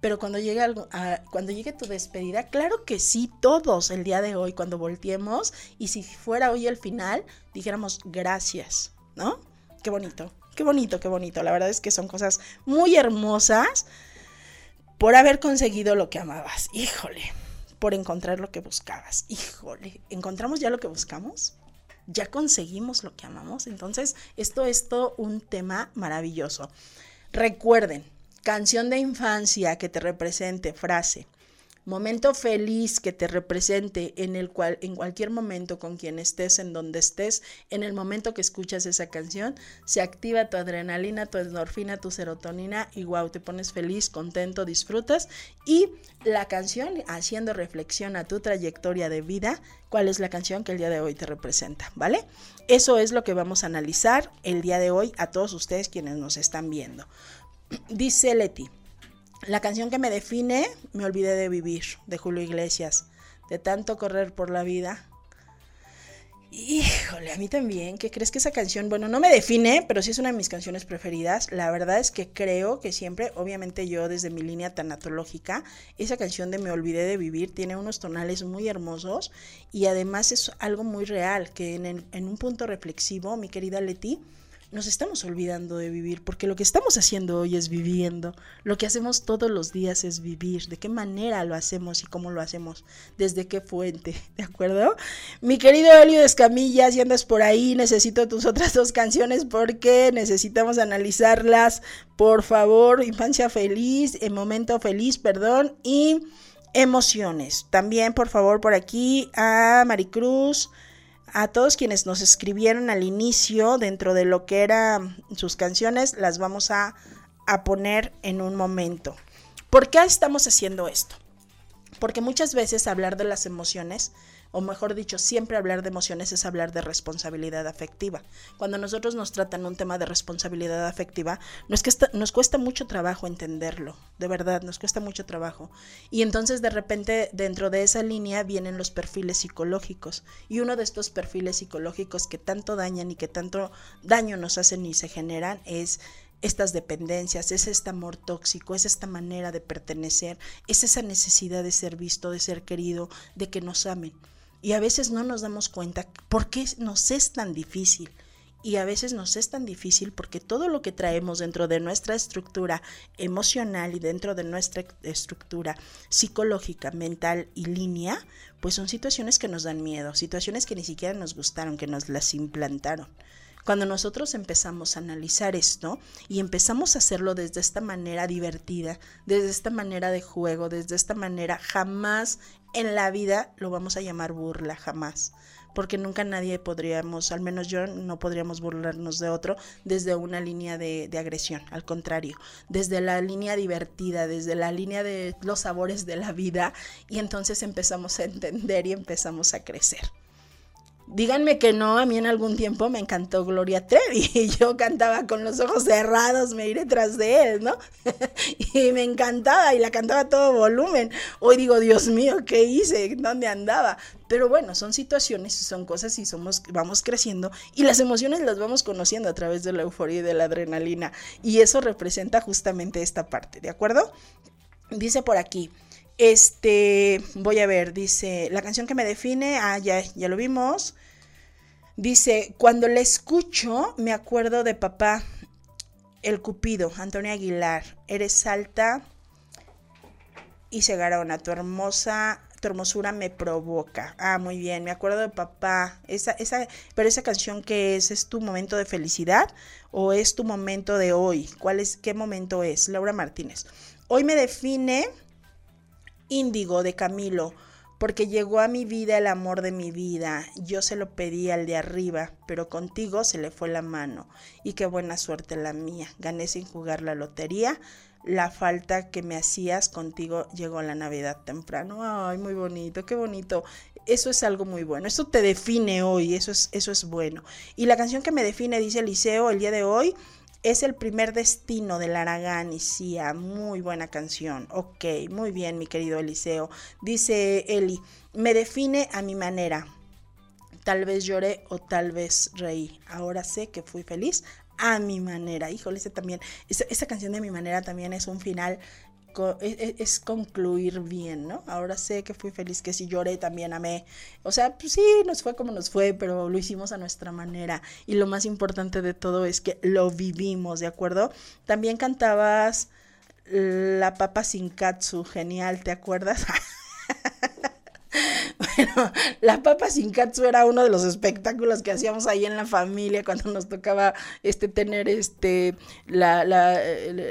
pero cuando llegue, algo, cuando llegue tu despedida, claro que sí, todos el día de hoy, cuando volteemos, y si fuera hoy el final, dijéramos gracias, ¿no? Qué bonito, qué bonito, qué bonito. La verdad es que son cosas muy hermosas por haber conseguido lo que amabas. Híjole, por encontrar lo que buscabas. Híjole, ¿encontramos ya lo que buscamos? ¿Ya conseguimos lo que amamos? Entonces, esto es todo un tema maravilloso. Recuerden, Canción de infancia que te represente, frase. Momento feliz que te represente en el cual en cualquier momento con quien estés, en donde estés, en el momento que escuchas esa canción, se activa tu adrenalina, tu endorfina, tu serotonina y wow, te pones feliz, contento, disfrutas y la canción haciendo reflexión a tu trayectoria de vida, cuál es la canción que el día de hoy te representa, ¿vale? Eso es lo que vamos a analizar el día de hoy a todos ustedes quienes nos están viendo. Dice Leti, la canción que me define, me olvidé de vivir, de Julio Iglesias, de tanto correr por la vida. Híjole, a mí también, ¿qué crees que esa canción, bueno, no me define, pero sí es una de mis canciones preferidas. La verdad es que creo que siempre, obviamente yo desde mi línea tanatológica, esa canción de Me olvidé de vivir tiene unos tonales muy hermosos y además es algo muy real, que en, en un punto reflexivo, mi querida Leti, nos estamos olvidando de vivir, porque lo que estamos haciendo hoy es viviendo, lo que hacemos todos los días es vivir, de qué manera lo hacemos y cómo lo hacemos, desde qué fuente, ¿de acuerdo? Mi querido Elio Escamilla, si andas por ahí, necesito tus otras dos canciones porque necesitamos analizarlas, por favor, Infancia Feliz, en Momento Feliz, perdón, y Emociones. También, por favor, por aquí a Maricruz a todos quienes nos escribieron al inicio dentro de lo que eran sus canciones, las vamos a, a poner en un momento. ¿Por qué estamos haciendo esto? Porque muchas veces hablar de las emociones o mejor dicho, siempre hablar de emociones es hablar de responsabilidad afectiva. Cuando nosotros nos tratan un tema de responsabilidad afectiva, nos, que nos cuesta mucho trabajo entenderlo, de verdad, nos cuesta mucho trabajo. Y entonces de repente dentro de esa línea vienen los perfiles psicológicos. Y uno de estos perfiles psicológicos que tanto dañan y que tanto daño nos hacen y se generan es estas dependencias, es este amor tóxico, es esta manera de pertenecer, es esa necesidad de ser visto, de ser querido, de que nos amen. Y a veces no nos damos cuenta por qué nos es tan difícil. Y a veces nos es tan difícil porque todo lo que traemos dentro de nuestra estructura emocional y dentro de nuestra estructura psicológica, mental y línea, pues son situaciones que nos dan miedo, situaciones que ni siquiera nos gustaron, que nos las implantaron. Cuando nosotros empezamos a analizar esto y empezamos a hacerlo desde esta manera divertida, desde esta manera de juego, desde esta manera, jamás en la vida lo vamos a llamar burla, jamás. Porque nunca nadie podríamos, al menos yo, no podríamos burlarnos de otro desde una línea de, de agresión, al contrario, desde la línea divertida, desde la línea de los sabores de la vida, y entonces empezamos a entender y empezamos a crecer. Díganme que no, a mí en algún tiempo me encantó Gloria Trevi y yo cantaba con los ojos cerrados, me iré tras de él, ¿no? y me encantaba y la cantaba a todo volumen. Hoy digo, Dios mío, ¿qué hice? ¿Dónde andaba? Pero bueno, son situaciones son cosas y somos, vamos creciendo y las emociones las vamos conociendo a través de la euforia y de la adrenalina. Y eso representa justamente esta parte, ¿de acuerdo? Dice por aquí. Este, voy a ver, dice, la canción que me define, ah, ya, ya lo vimos. Dice, cuando la escucho, me acuerdo de papá, el Cupido, Antonio Aguilar. Eres alta y Segarona, tu hermosa, tu hermosura me provoca. Ah, muy bien, me acuerdo de papá. Esa, esa, pero esa canción que es, ¿es tu momento de felicidad o es tu momento de hoy? ¿Cuál es, qué momento es? Laura Martínez. Hoy me define Índigo de Camilo, porque llegó a mi vida el amor de mi vida. Yo se lo pedí al de arriba, pero contigo se le fue la mano. Y qué buena suerte la mía. Gané sin jugar la lotería. La falta que me hacías contigo llegó la Navidad temprano. Ay, muy bonito, qué bonito. Eso es algo muy bueno. Eso te define hoy, eso es, eso es bueno. Y la canción que me define, dice Eliseo, el día de hoy, es el primer destino del Aragán y Cia. Muy buena canción. Ok, muy bien, mi querido Eliseo. Dice Eli, me define a mi manera. Tal vez lloré o tal vez reí. Ahora sé que fui feliz a mi manera. Híjole, ese también, esa, canción de mi manera también es un final e, e, es, concluir bien, ¿no? Ahora sé que fui feliz, que si lloré también amé. O sea, pues sí, nos fue como nos fue, pero lo hicimos a nuestra manera. Y lo más importante de todo es que lo vivimos, ¿de acuerdo? También cantabas La Papa Sin Katsu, genial, ¿te acuerdas? La papa sin katsu era uno de los espectáculos que hacíamos ahí en la familia cuando nos tocaba este tener este la, la,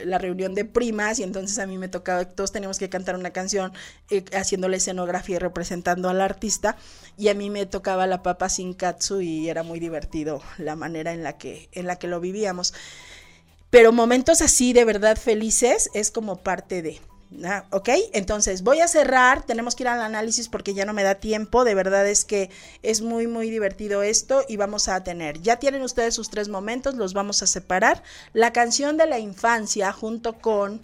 la reunión de primas y entonces a mí me tocaba, todos teníamos que cantar una canción eh, haciendo la escenografía y representando al artista y a mí me tocaba la papa sin katsu y era muy divertido la manera en la que en la que lo vivíamos. Pero momentos así de verdad felices es como parte de Ah, ¿Ok? Entonces voy a cerrar, tenemos que ir al análisis porque ya no me da tiempo, de verdad es que es muy, muy divertido esto y vamos a tener, ya tienen ustedes sus tres momentos, los vamos a separar. La canción de la infancia junto con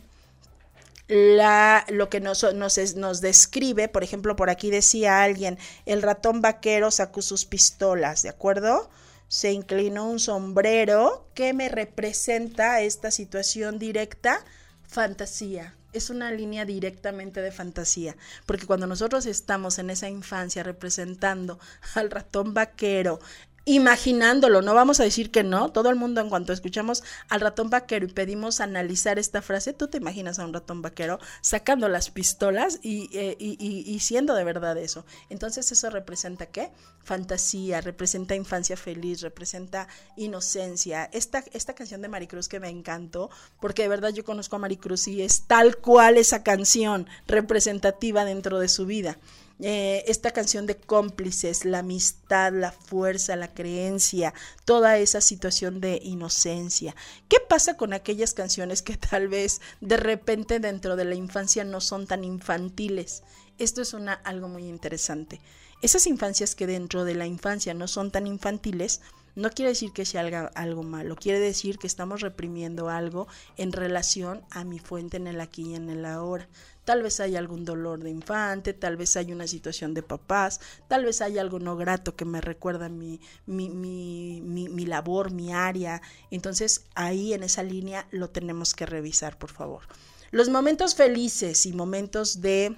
la, lo que nos, nos, nos describe, por ejemplo, por aquí decía alguien, el ratón vaquero sacó sus pistolas, ¿de acuerdo? Se inclinó un sombrero que me representa esta situación directa, fantasía es una línea directamente de fantasía, porque cuando nosotros estamos en esa infancia representando al ratón vaquero, imaginándolo, no vamos a decir que no, todo el mundo en cuanto escuchamos al ratón vaquero y pedimos analizar esta frase, tú te imaginas a un ratón vaquero sacando las pistolas y, eh, y, siendo de verdad eso. Entonces eso representa qué? Fantasía, representa infancia feliz, representa inocencia. Esta, esta canción de Maricruz que me encantó, porque de verdad yo conozco a Maricruz y es tal cual esa canción representativa dentro de su vida. Eh, esta canción de cómplices, la amistad, la fuerza, la creencia, toda esa situación de inocencia. ¿Qué pasa con aquellas canciones que tal vez de repente dentro de la infancia no son tan infantiles? Esto es una, algo muy interesante. Esas infancias que dentro de la infancia no son tan infantiles, no quiere decir que sea algo, algo, malo, quiere decir que estamos reprimiendo algo en relación a mi fuente en el aquí y en el ahora. Tal vez hay algún dolor de infante, tal vez hay una situación de papás, tal vez hay algo no grato que me recuerda mi, mi, mi, mi, labor, mi área. Entonces ahí en esa línea lo tenemos que revisar, por favor. Los momentos felices y momentos de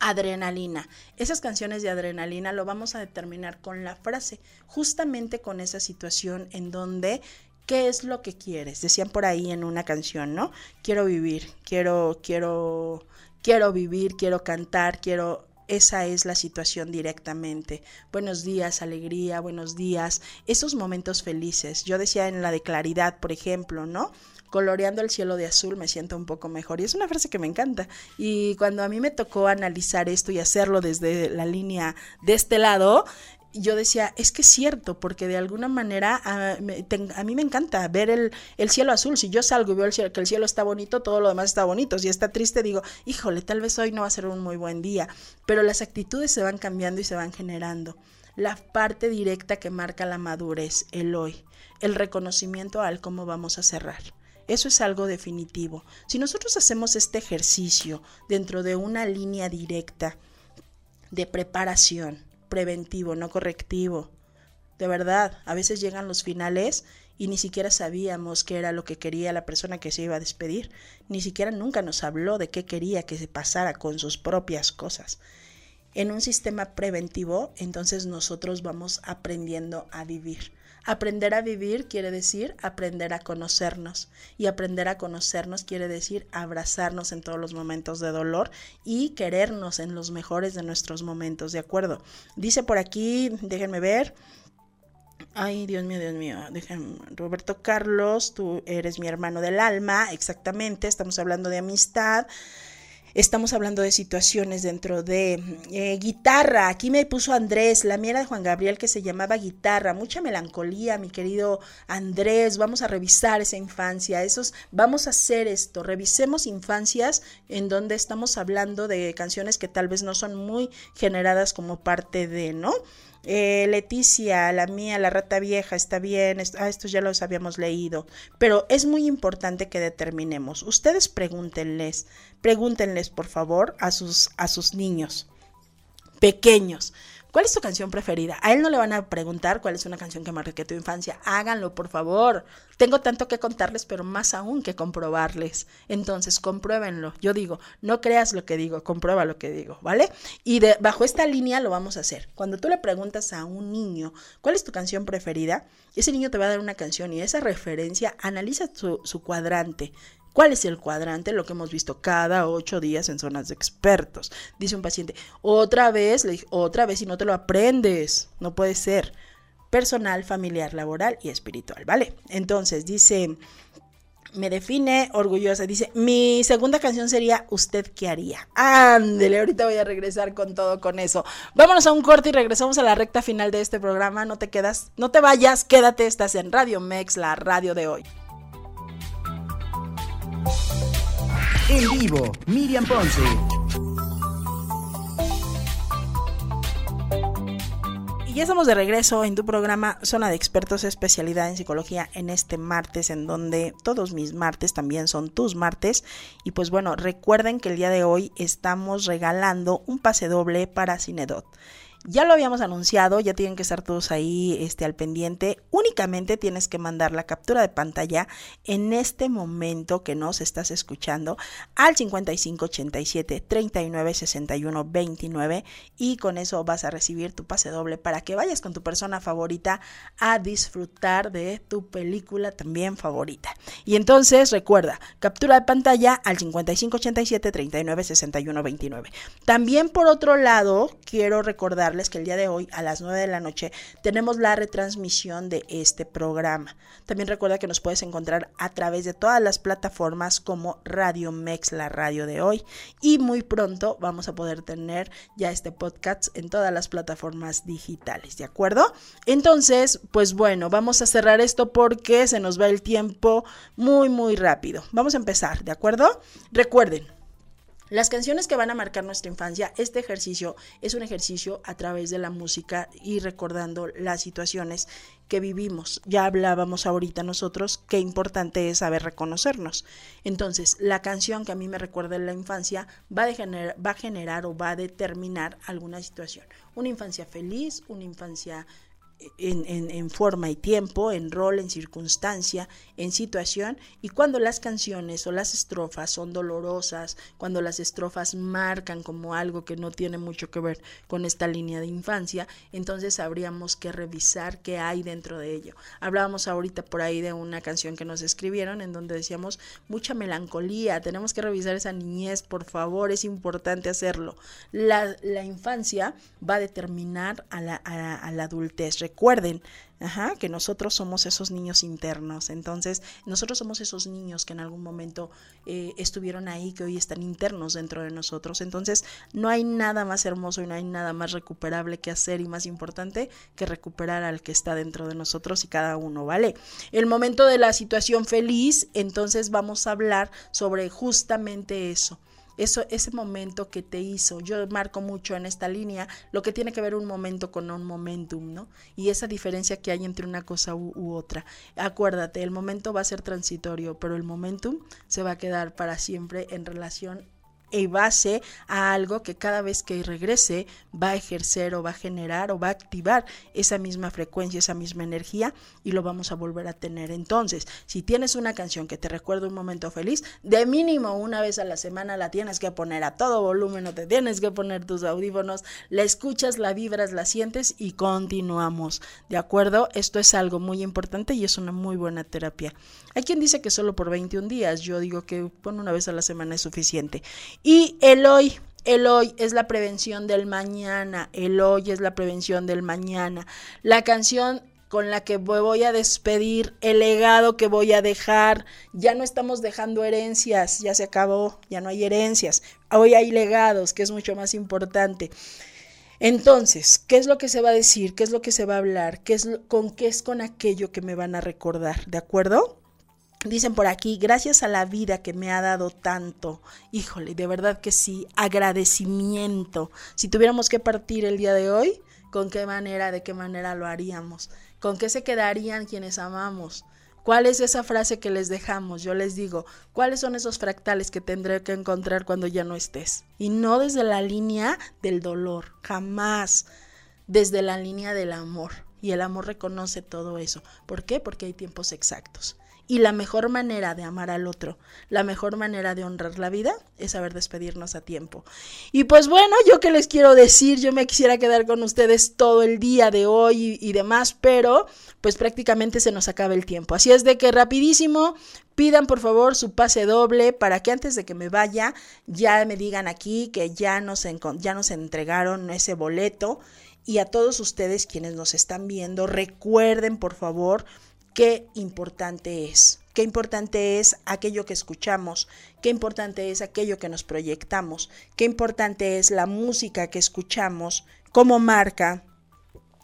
adrenalina. Esas canciones de adrenalina lo vamos a determinar con la frase, justamente con esa situación en donde ¿qué es lo que quieres? Decían por ahí en una canción, ¿no? Quiero vivir, quiero quiero quiero vivir, quiero cantar, quiero esa es la situación directamente. Buenos días, alegría, buenos días, esos momentos felices. Yo decía en la de claridad, por ejemplo, ¿no? Coloreando el cielo de azul me siento un poco mejor. Y es una frase que me encanta. Y cuando a mí me tocó analizar esto y hacerlo desde la línea de este lado, yo decía, es que es cierto, porque de alguna manera a, mí me encanta ver el, el, cielo azul. Si yo salgo y veo el cielo, que el cielo está bonito, todo lo demás está bonito. Si está triste, digo, híjole, tal vez hoy no va a ser un muy buen día. Pero las actitudes se van cambiando y se van generando. La parte directa que marca la madurez, el hoy, el reconocimiento al cómo vamos a cerrar. Eso es algo definitivo. Si nosotros hacemos este ejercicio dentro de una línea directa de preparación, preventivo, no correctivo. De verdad, a veces llegan los finales y ni siquiera sabíamos qué era lo que quería la persona que se iba a despedir. Ni siquiera nunca nos habló de qué quería que se pasara con sus propias cosas. En un sistema preventivo, entonces nosotros vamos aprendiendo a vivir. Aprender a vivir quiere decir aprender a conocernos y aprender a conocernos quiere decir abrazarnos en todos los momentos de dolor y querernos en los mejores de nuestros momentos, ¿de acuerdo? Dice por aquí, déjenme ver, Ay, Dios mío, Dios mío. Déjame. Roberto Carlos, tú eres mi hermano del alma, exactamente. Estamos hablando de amistad. Estamos hablando de situaciones dentro de eh, guitarra. Aquí me puso Andrés, la mía de Juan Gabriel que se llamaba guitarra. Mucha melancolía, mi querido Andrés. Vamos a revisar esa infancia. Esos, vamos a hacer esto. Revisemos infancias en donde estamos hablando de canciones que tal vez no son muy generadas como parte de, ¿no? Eh, Leticia, la mía, la rata vieja, está bien, ah, estos ya los habíamos leído, pero es muy importante que determinemos. Ustedes pregúntenles, pregúntenles por favor a sus, a sus niños pequeños. ¿Cuál es tu canción preferida? A él no le van a preguntar cuál es una canción que marque tu infancia. Háganlo, por favor. Tengo tanto que contarles, pero más aún que comprobarles. Entonces, compruébenlo. Yo digo, no creas lo que digo, comprueba lo que digo, ¿vale? Y bajo esta línea lo vamos a hacer. Cuando tú le preguntas a un niño, ¿cuál es tu canción preferida? Ese niño te va a dar una canción y esa referencia, analiza su cuadrante. ¿Cuál es el cuadrante? Lo que hemos visto cada ocho días en zonas de expertos. Dice un paciente, otra vez, le dije, otra vez y no te lo aprendes. No puede ser. Personal, familiar, laboral y espiritual, ¿vale? Entonces dice, me define orgullosa. Dice, mi segunda canción sería ¿Usted qué haría? Ándele, ahorita voy a regresar con todo con eso. Vámonos a un corte y regresamos a la recta final de este programa. No te quedas, no te vayas, quédate, estás en Radio Mex, la radio de hoy.
En vivo, Miriam Ponce.
Y ya estamos de regreso en tu programa Zona de Expertos Especialidad en Psicología en este martes, en donde todos mis martes también son tus martes. Y pues bueno, recuerden que el día de hoy estamos regalando un pase doble para Cinedot. Ya lo habíamos anunciado, ya tienen que estar todos ahí este, al pendiente. Únicamente tienes que mandar la captura de pantalla en este momento que nos estás escuchando al 5587 39 61 29 y con eso vas a recibir tu pase doble para que vayas con tu persona favorita a disfrutar de tu película también favorita. Y entonces recuerda, captura de pantalla al 5587 39 61 29. También por otro lado, quiero recordar que el día de hoy a las 9 de la noche tenemos la retransmisión de este programa. También recuerda que nos puedes encontrar a través de todas las plataformas como Radio Mex, la radio de hoy. Y muy pronto vamos a poder tener ya este podcast en todas las plataformas digitales, ¿de acuerdo? Entonces, pues bueno, vamos a cerrar esto porque se nos va el tiempo muy, muy rápido. Vamos a empezar, ¿de acuerdo? Recuerden, las canciones que van a marcar nuestra infancia, este ejercicio es un ejercicio a través de la música y recordando las situaciones que vivimos. Ya hablábamos ahorita nosotros qué importante es saber reconocernos. Entonces, la canción que a mí me recuerda la infancia va va a generar o va a determinar alguna situación. Una infancia feliz, una infancia en, forma y tiempo, en rol, en circunstancia, en situación, y cuando las canciones o las estrofas son dolorosas, cuando las estrofas marcan como algo que no tiene mucho que ver con esta línea de infancia, entonces habríamos que revisar qué hay dentro de ello. Hablábamos ahorita por ahí de una canción que nos escribieron en donde decíamos mucha melancolía, tenemos que revisar esa niñez, por favor, es importante hacerlo. La, infancia va a determinar a la, a la adultez recuerden Ajá, que nosotros somos esos niños internos. Entonces, nosotros somos esos niños que en algún momento eh, estuvieron ahí, que hoy están internos dentro de nosotros. Entonces, no hay nada más hermoso y no hay nada más recuperable que hacer y más importante que recuperar al que está dentro de nosotros y cada uno, ¿vale? El momento de la situación feliz, entonces vamos a hablar sobre justamente eso eso, ese momento que te hizo. Yo marco mucho en esta línea lo que tiene que ver un momento con un momentum, ¿no? Y esa diferencia que hay entre una cosa u, u otra. Acuérdate, el momento va a ser transitorio, pero el momentum se va a quedar para siempre en relación y base a algo que cada vez que regrese va a ejercer o va a generar o va a activar esa misma frecuencia, esa misma energía y lo vamos a volver a tener. Entonces, si tienes una canción que te recuerda un momento feliz, de mínimo una vez a la semana la tienes que poner a todo volumen o te tienes que poner tus audífonos, la escuchas, la vibras, la sientes y continuamos. ¿De acuerdo? Esto es algo muy importante y es una muy buena terapia. Hay quien dice que solo por 21 días, yo digo que una vez a la semana es suficiente. Y el hoy, el hoy es la prevención del mañana, el hoy es la prevención del mañana. La canción con la que voy a despedir, el legado que voy a dejar. Ya no estamos dejando herencias, ya se acabó, ya no hay herencias. Hoy hay legados, que es mucho más importante. Entonces, ¿qué es lo que se va a decir? ¿Qué es lo que se va a hablar? ¿Qué es ¿Con qué es con aquello que me van a recordar? ¿De acuerdo? Dicen por aquí, gracias a la vida que me ha dado tanto. Híjole, de verdad que sí, agradecimiento. Si tuviéramos que partir el día de hoy, ¿con qué manera, de qué manera lo haríamos? ¿Con qué se quedarían quienes amamos? ¿Cuál es esa frase que les dejamos? Yo les digo, ¿cuáles son esos fractales que tendré que encontrar cuando ya no estés? Y no desde la línea del dolor, jamás, desde la línea del amor. Y el amor reconoce todo eso. ¿Por qué? Porque hay tiempos exactos. Y la mejor manera de amar al otro, la mejor manera de honrar la vida es saber despedirnos a tiempo. Y pues bueno, yo que les quiero decir, yo me quisiera quedar con ustedes todo el día de hoy y, demás, pero pues prácticamente se nos acaba el tiempo. Así es de que rapidísimo, pidan por favor su pase doble para que antes de que me vaya ya me digan aquí que ya nos, ya nos entregaron ese boleto. Y a todos ustedes quienes nos están viendo, recuerden por favor qué importante es, qué importante es aquello que escuchamos, qué importante es aquello que nos proyectamos, qué importante es la música que escuchamos, cómo marca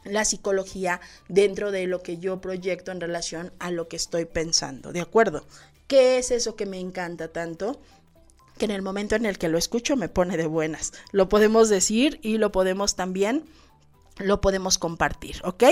la psicología dentro de lo que yo proyecto en relación a lo que estoy pensando, ¿de acuerdo? ¿Qué es eso que me encanta tanto? que en el momento en el que lo escucho me pone de buenas. Lo podemos decir y lo podemos también, lo podemos compartir, ¿ok?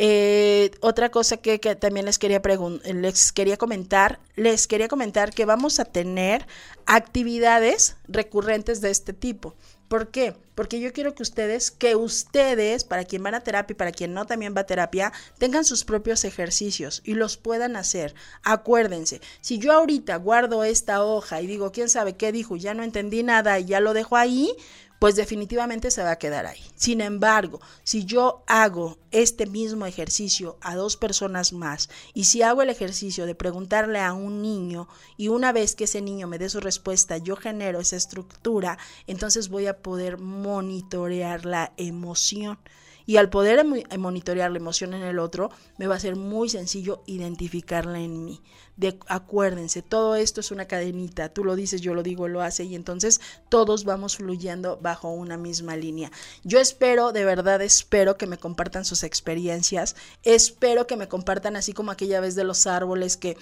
Eh, otra cosa que, también les quería, les quería comentar, les quería comentar que vamos a tener actividades recurrentes de este tipo. ¿Por qué? Porque yo quiero que ustedes, que ustedes, para quien van a terapia y para quien no también va a terapia, tengan sus propios ejercicios y los puedan hacer. Acuérdense, si yo ahorita guardo esta hoja y digo, quién sabe qué dijo, ya no entendí nada y ya lo dejo ahí, pues definitivamente se va a quedar ahí. Sin embargo, si yo hago este mismo ejercicio a dos personas más y si hago el ejercicio de preguntarle a un niño y una vez que ese niño me dé su respuesta, yo genero esa estructura, entonces voy a poder monitorear la emoción. Y al poder monitorear la emoción en el otro, me va a ser muy sencillo identificarla en mí de acuérdense, todo esto es una cadenita, tú lo dices, yo lo digo, lo hace y entonces todos vamos fluyendo bajo una misma línea. Yo espero, de verdad espero que me compartan sus experiencias, espero que me compartan así como aquella vez de los árboles que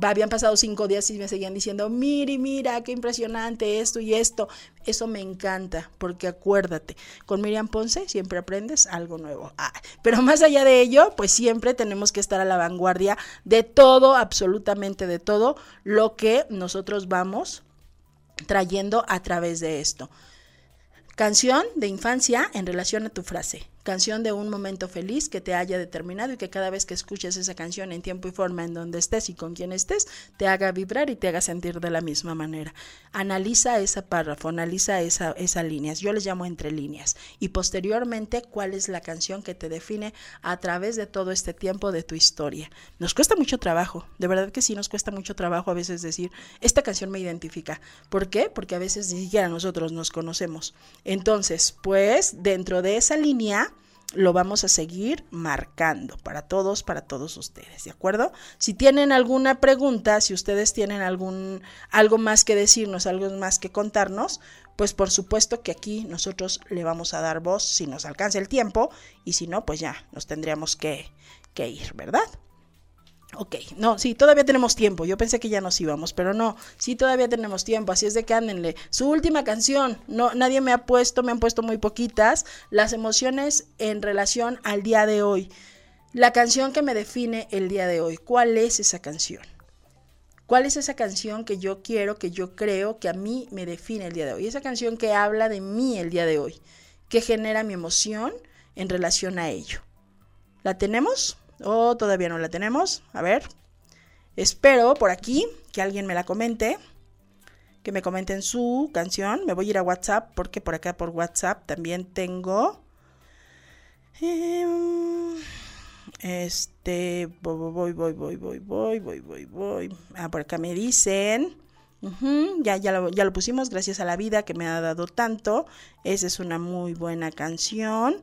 habían pasado cinco días y me seguían diciendo, mire, mira, qué impresionante esto y esto. Eso me encanta, porque acuérdate, con Miriam Ponce siempre aprendes algo nuevo. Ah, pero más allá de ello, pues siempre tenemos que estar a la vanguardia de todo, absolutamente de todo lo que nosotros vamos trayendo a través de esto. Canción de infancia en relación a tu frase canción de un momento feliz que te haya determinado y que cada vez que escuches esa canción en tiempo y forma en donde estés y con quien estés, te haga vibrar y te haga sentir de la misma manera. Analiza esa párrafo, analiza esa, esa líneas, yo les llamo entre líneas, y posteriormente cuál es la canción que te define a través de todo este tiempo de tu historia. Nos cuesta mucho trabajo, de verdad que sí nos cuesta mucho trabajo a veces decir, esta canción me identifica. ¿Por qué? Porque a veces ni siquiera nosotros nos conocemos. Entonces, pues dentro de esa línea, lo vamos a seguir marcando para todos, para todos ustedes, ¿de acuerdo? Si tienen alguna pregunta, si ustedes tienen algún algo más que decirnos, algo más que contarnos, pues por supuesto que aquí nosotros le vamos a dar voz si nos alcanza el tiempo y si no, pues ya nos tendríamos que, que ir, ¿verdad? Ok, no, sí, todavía tenemos tiempo. Yo pensé que ya nos íbamos, pero no, sí, todavía tenemos tiempo. Así es de que ándenle. Su última canción, no, nadie me ha puesto, me han puesto muy poquitas. Las emociones en relación al día de hoy. La canción que me define el día de hoy. ¿Cuál es esa canción? ¿Cuál es esa canción que yo quiero, que yo creo que a mí me define el día de hoy? Esa canción que habla de mí el día de hoy, que genera mi emoción en relación a ello. ¿La tenemos? ¿O todavía no la tenemos? A ver. Espero por aquí que alguien me la comente. Que me comenten su canción. Me voy a ir a WhatsApp porque por acá por WhatsApp también tengo... Em, este, voy, voy, voy, voy, voy, voy, voy, voy. Ah, por acá me dicen. ya, ya, lo, ya lo pusimos, gracias a la vida que me ha dado tanto. Esa es una muy buena canción.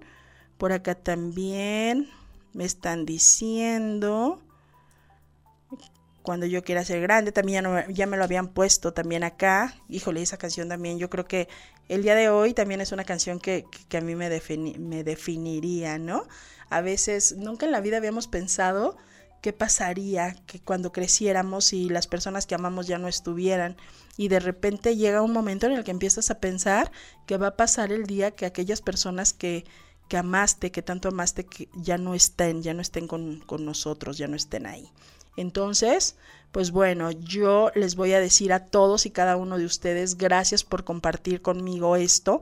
Por acá también. Me están diciendo cuando yo quiera ser grande, también ya, me lo habían puesto también acá. Híjole, esa canción también, yo creo que el día de hoy también es una canción que, a mí me, me definiría, ¿no? A veces, nunca en la vida habíamos pensado qué pasaría que cuando creciéramos y las personas que amamos ya no estuvieran y de repente llega un momento en el que empiezas a pensar que va a pasar el día que aquellas personas que, que amaste, que tanto amaste, que ya no estén, ya no estén con, con nosotros, ya no estén ahí. Entonces, pues bueno, yo les voy a decir a todos y cada uno de ustedes, gracias por compartir conmigo esto.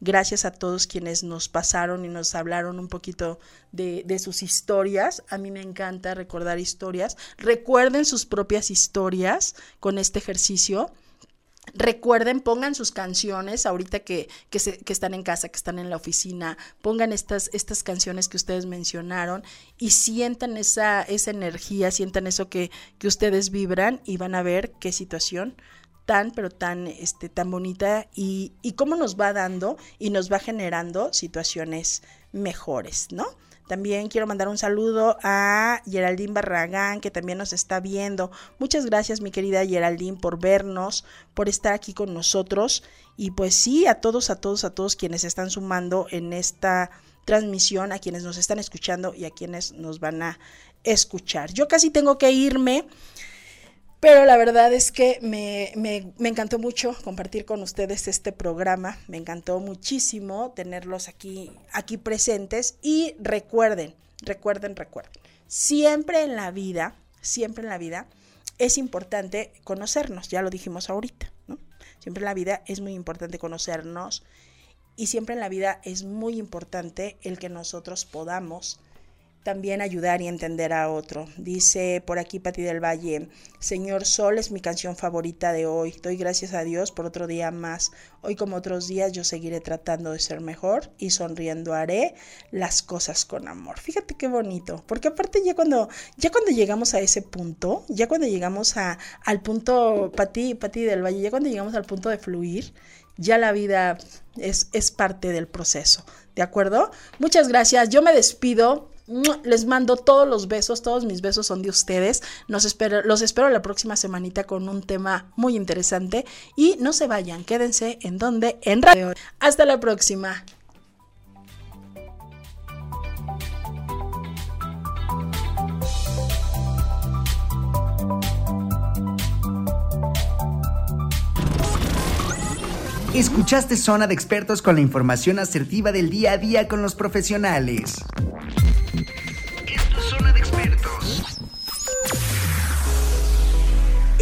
Gracias a todos quienes nos pasaron y nos hablaron un poquito de, de, sus historias. A mí me encanta recordar historias. Recuerden sus propias historias con este ejercicio. Recuerden, pongan sus canciones ahorita que, que, se, que, están en casa, que están en la oficina, pongan estas, estas canciones que ustedes mencionaron y sientan esa, esa energía, sientan eso que, que ustedes vibran y van a ver qué situación tan, pero tan, este, tan bonita y, y cómo nos va dando y nos va generando situaciones mejores, ¿no? También quiero mandar un saludo a Geraldine Barragán, que también nos está viendo. Muchas gracias, mi querida Geraldine, por vernos, por estar aquí con nosotros. Y pues sí, a todos, a todos, a todos quienes están sumando en esta transmisión, a quienes nos están escuchando y a quienes nos van a escuchar. Yo casi tengo que irme. Pero la verdad es que me, me, encantó mucho compartir con ustedes este programa, me encantó muchísimo tenerlos aquí, aquí presentes. Y recuerden, recuerden, recuerden, siempre en la vida, siempre en la vida es importante conocernos, ya lo dijimos ahorita, ¿no? Siempre en la vida es muy importante conocernos y siempre en la vida es muy importante el que nosotros podamos también ayudar y entender a otro. Dice por aquí Pati del Valle, Señor Sol es mi canción favorita de hoy. Doy gracias a Dios por otro día más. Hoy como otros días yo seguiré tratando de ser mejor y sonriendo haré las cosas con amor. Fíjate qué bonito, porque aparte ya cuando ya cuando llegamos a ese punto, ya cuando llegamos a, al punto Pati Pati del Valle, ya cuando llegamos al punto de fluir, ya la vida es, es parte del proceso. ¿De acuerdo? Muchas gracias. Yo me despido les mando todos los besos, todos mis besos son de ustedes. Los espero la próxima semanita con un tema muy interesante. Y no se vayan, quédense en donde, en radio. Hasta la próxima.
Escuchaste Zona de Expertos con la información asertiva del día a día con los profesionales.